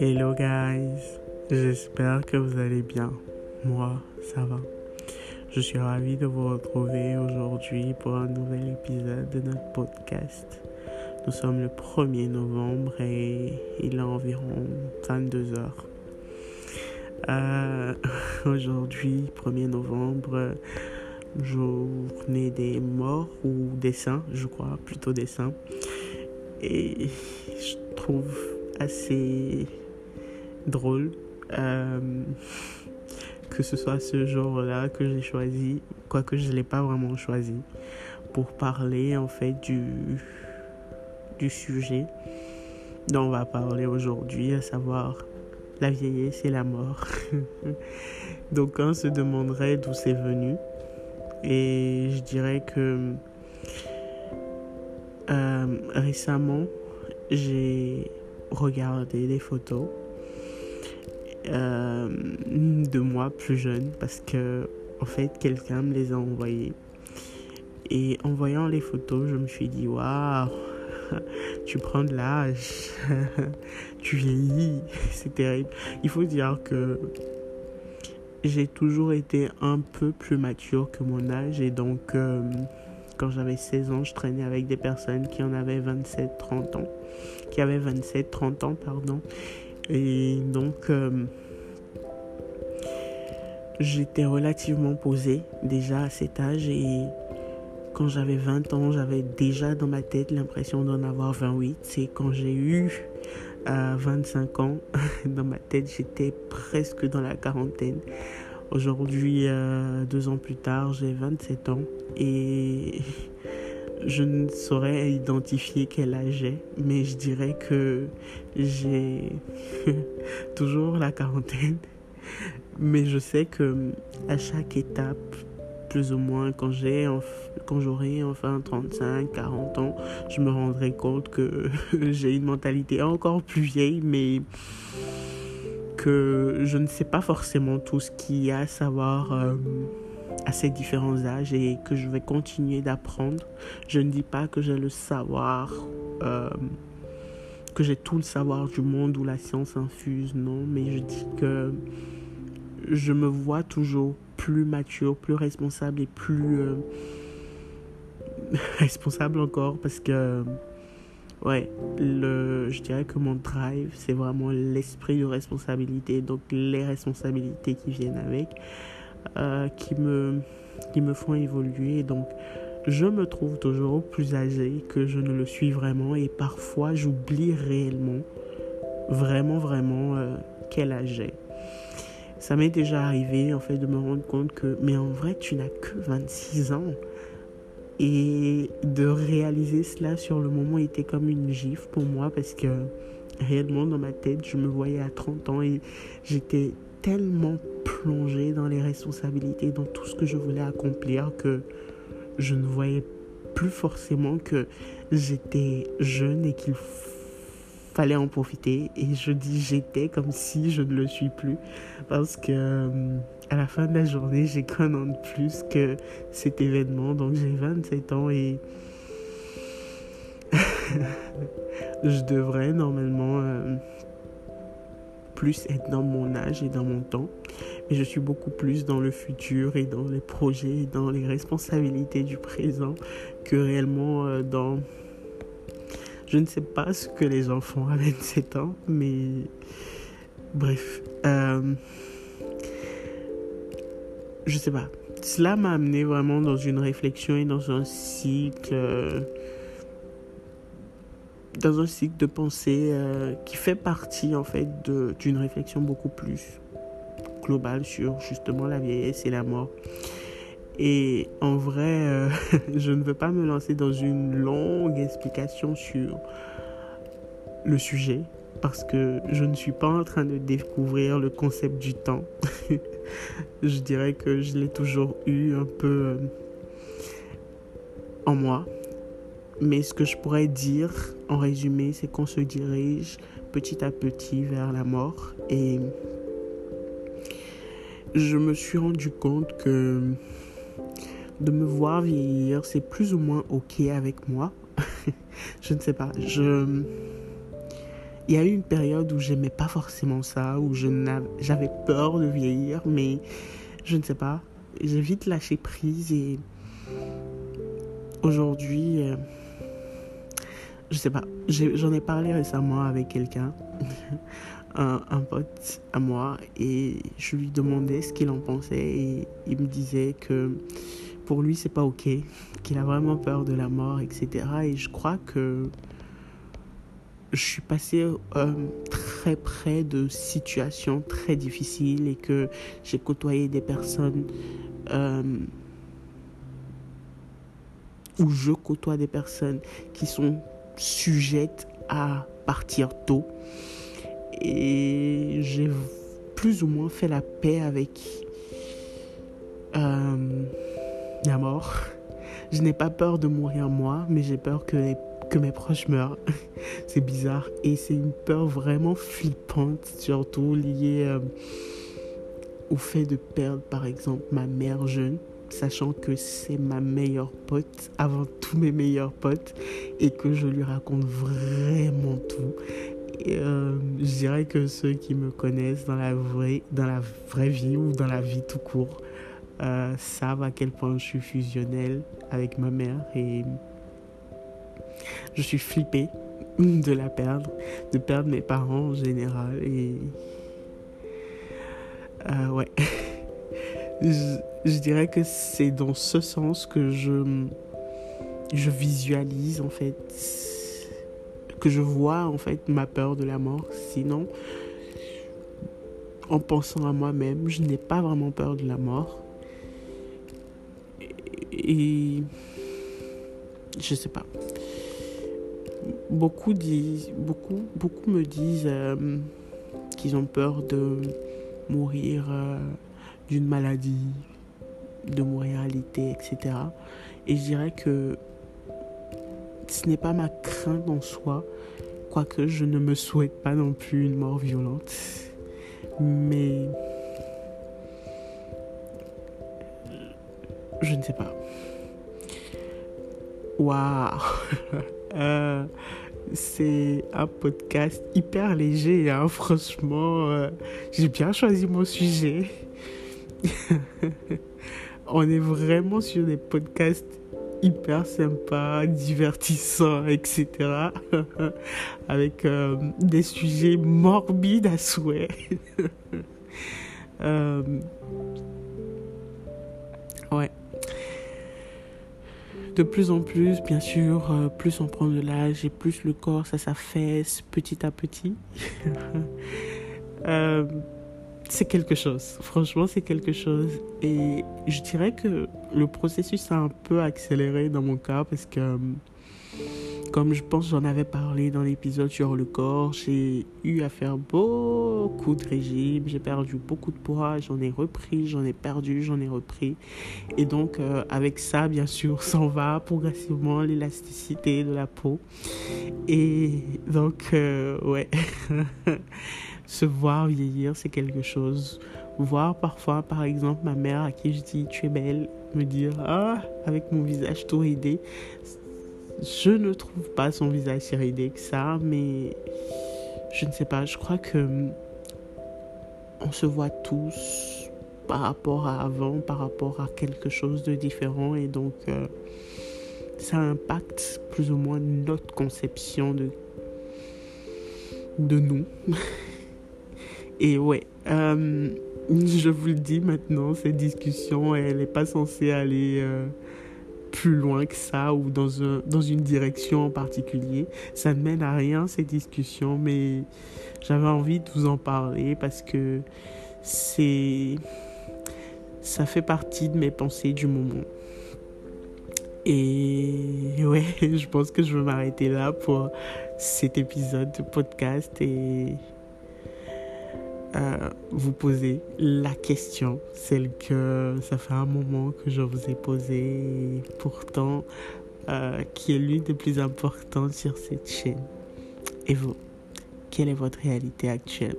Hello guys, j'espère que vous allez bien. Moi, ça va. Je suis ravi de vous retrouver aujourd'hui pour un nouvel épisode de notre podcast. Nous sommes le 1er novembre et il est environ 22 heures. Euh, aujourd'hui, 1er novembre, journée des morts ou des saints, je crois, plutôt des saints. Et je trouve assez drôle euh, que ce soit ce jour-là que j'ai choisi, quoique je ne l'ai pas vraiment choisi, pour parler en fait du, du sujet dont on va parler aujourd'hui, à savoir la vieillesse et la mort. Donc on se demanderait d'où c'est venu. Et je dirais que euh, récemment, j'ai regardé des photos euh, de moi plus jeune parce que en fait quelqu'un me les a envoyées. Et en voyant les photos je me suis dit waouh tu prends de l'âge tu vieillis c'est terrible. Il faut dire que j'ai toujours été un peu plus mature que mon âge et donc euh, quand j'avais 16 ans je traînais avec des personnes qui en avaient 27 30 ans qui avaient 27 30 ans pardon et donc, euh, j'étais relativement posée déjà à cet âge et quand j'avais 20 ans, j'avais déjà dans ma tête l'impression d'en avoir 28. C'est quand j'ai eu 25 euh, ans, dans ma tête, j'étais presque dans la quarantaine. Aujourd'hui, euh, deux ans plus tard, j'ai 27 ans et je ne saurais identifier quel âge j'ai, mais je dirais que j'ai toujours la quarantaine. Mais je sais que à chaque étape, plus ou moins quand j'ai quand j'aurai enfin 35, 40 ans, je me rendrai compte que j'ai une mentalité encore plus vieille, mais que je ne sais pas forcément tout ce qu'il y a à savoir. Euh, à ces différents âges et que je vais continuer d'apprendre. Je ne dis pas que j'ai le savoir, euh, que j'ai tout le savoir du monde où la science infuse, non, mais je dis que je me vois toujours plus mature, plus responsable et plus euh, responsable encore parce que ouais, je dirais que mon drive, c'est vraiment l'esprit de responsabilité, donc les responsabilités qui viennent avec. Euh, qui, me, qui me font évoluer. Donc, je me trouve toujours plus âgé que je ne le suis vraiment et parfois j'oublie réellement, vraiment, vraiment, euh, quel âge j'ai. Ça m'est déjà arrivé en fait de me rendre compte que, mais en vrai, tu n'as que 26 ans. Et de réaliser cela sur le moment était comme une gifle pour moi parce que réellement dans ma tête, je me voyais à 30 ans et j'étais tellement plongé dans les responsabilités, dans tout ce que je voulais accomplir que je ne voyais plus forcément que j'étais jeune et qu'il fallait en profiter. Et je dis j'étais comme si je ne le suis plus. Parce que euh, à la fin de la journée, j'ai qu'un an de plus que cet événement. Donc j'ai 27 ans et je devrais normalement... Euh, plus être dans mon âge et dans mon temps, mais je suis beaucoup plus dans le futur et dans les projets, et dans les responsabilités du présent que réellement euh, dans... Je ne sais pas ce que les enfants à 27 ans, mais bref. Euh... Je sais pas. Cela m'a amené vraiment dans une réflexion et dans un cycle... Euh, dans un cycle de pensée euh, qui fait partie en fait d'une réflexion beaucoup plus globale sur justement la vieillesse et la mort. Et en vrai, euh, je ne veux pas me lancer dans une longue explication sur le sujet parce que je ne suis pas en train de découvrir le concept du temps. je dirais que je l'ai toujours eu un peu euh, en moi. Mais ce que je pourrais dire en résumé, c'est qu'on se dirige petit à petit vers la mort. Et je me suis rendu compte que de me voir vieillir, c'est plus ou moins OK avec moi. je ne sais pas. Il y a eu une période où j'aimais pas forcément ça, où j'avais peur de vieillir, mais je ne sais pas. J'ai vite lâché prise et aujourd'hui, euh, je sais pas. J'en ai, parlé récemment avec quelqu'un, un, pote à moi, et je lui demandais ce qu'il en pensait et il me disait que pour lui c'est pas ok, qu'il a vraiment peur de la mort, etc. Et je crois que je suis passée euh, très près de situations très difficiles et que j'ai côtoyé des personnes euh, où je côtoie des personnes qui sont sujettes à partir tôt. Et j'ai plus ou moins fait la paix avec euh, la mort. Je n'ai pas peur de mourir moi, mais j'ai peur que que mes proches meurent. c'est bizarre. Et c'est une peur vraiment flippante, surtout liée euh, au fait de perdre, par exemple, ma mère jeune, sachant que c'est ma meilleure pote, avant tous mes meilleurs potes, et que je lui raconte vraiment tout. Euh, je dirais que ceux qui me connaissent dans la vraie, dans la vraie vie ou dans la vie tout court euh, savent à quel point je suis fusionnelle avec ma mère et je suis flippée de la perdre, de perdre mes parents en général. Et. Euh, ouais. je, dirais que c'est dans ce sens que je, je visualise en fait, je vois en fait ma peur de la mort. Sinon, en pensant à moi-même, je n'ai pas vraiment peur de la mort. Et, et je sais pas beaucoup, disent, beaucoup, beaucoup me disent euh, qu'ils ont peur de mourir euh, d'une maladie, de mourir à l'été, etc. Et je dirais que ce n'est pas ma crainte en soi, quoique je ne me souhaite pas non plus une mort violente. Mais je ne sais pas. Waouh Euh, c'est un podcast hyper léger. Hein. Franchement, euh, j'ai bien choisi mon sujet. On est vraiment sur des podcasts hyper sympas, divertissants, etc. Avec euh, des sujets morbides à souhait. ouais de plus en plus, bien sûr, euh, plus on prend de l'âge et plus le corps, ça s'affaisse petit à petit. Euh, c'est quelque chose. Franchement, c'est quelque chose. Et je dirais que le processus a un peu accéléré dans mon cas parce que comme je pense j'en avais parlé dans l'épisode sur le corps, j'ai eu à faire beaucoup de régimes, j'ai perdu beaucoup de poids, j'en ai repris, j'en ai perdu, j'en ai repris. Et donc euh, avec ça, bien sûr, s'en va progressivement l'élasticité de la peau. Et donc, euh, ouais, se voir vieillir, c'est quelque chose. Voir parfois, par exemple, ma mère à qui je dis tu es belle, me dire ah, avec mon visage tout ridé je ne trouve pas son visage si ridé que ça, mais je ne sais pas, je crois que on se voit tous par rapport à avant, par rapport à quelque chose de différent et donc euh, ça impacte plus ou moins notre conception de, de nous. et ouais, euh, je vous le dis maintenant, cette discussion, elle n'est pas censée aller... Euh, plus loin que ça ou dans, un, dans une direction en particulier. Ça ne mène à rien ces discussions, mais j'avais envie de vous en parler parce que c'est ça fait partie de mes pensées du moment. Et ouais, je pense que je vais m'arrêter là pour cet épisode de podcast et euh, vous poser la question, celle que ça fait un moment que je vous ai posée, pourtant euh, qui est l'une des plus importantes sur cette chaîne. Et vous, quelle est votre réalité actuelle?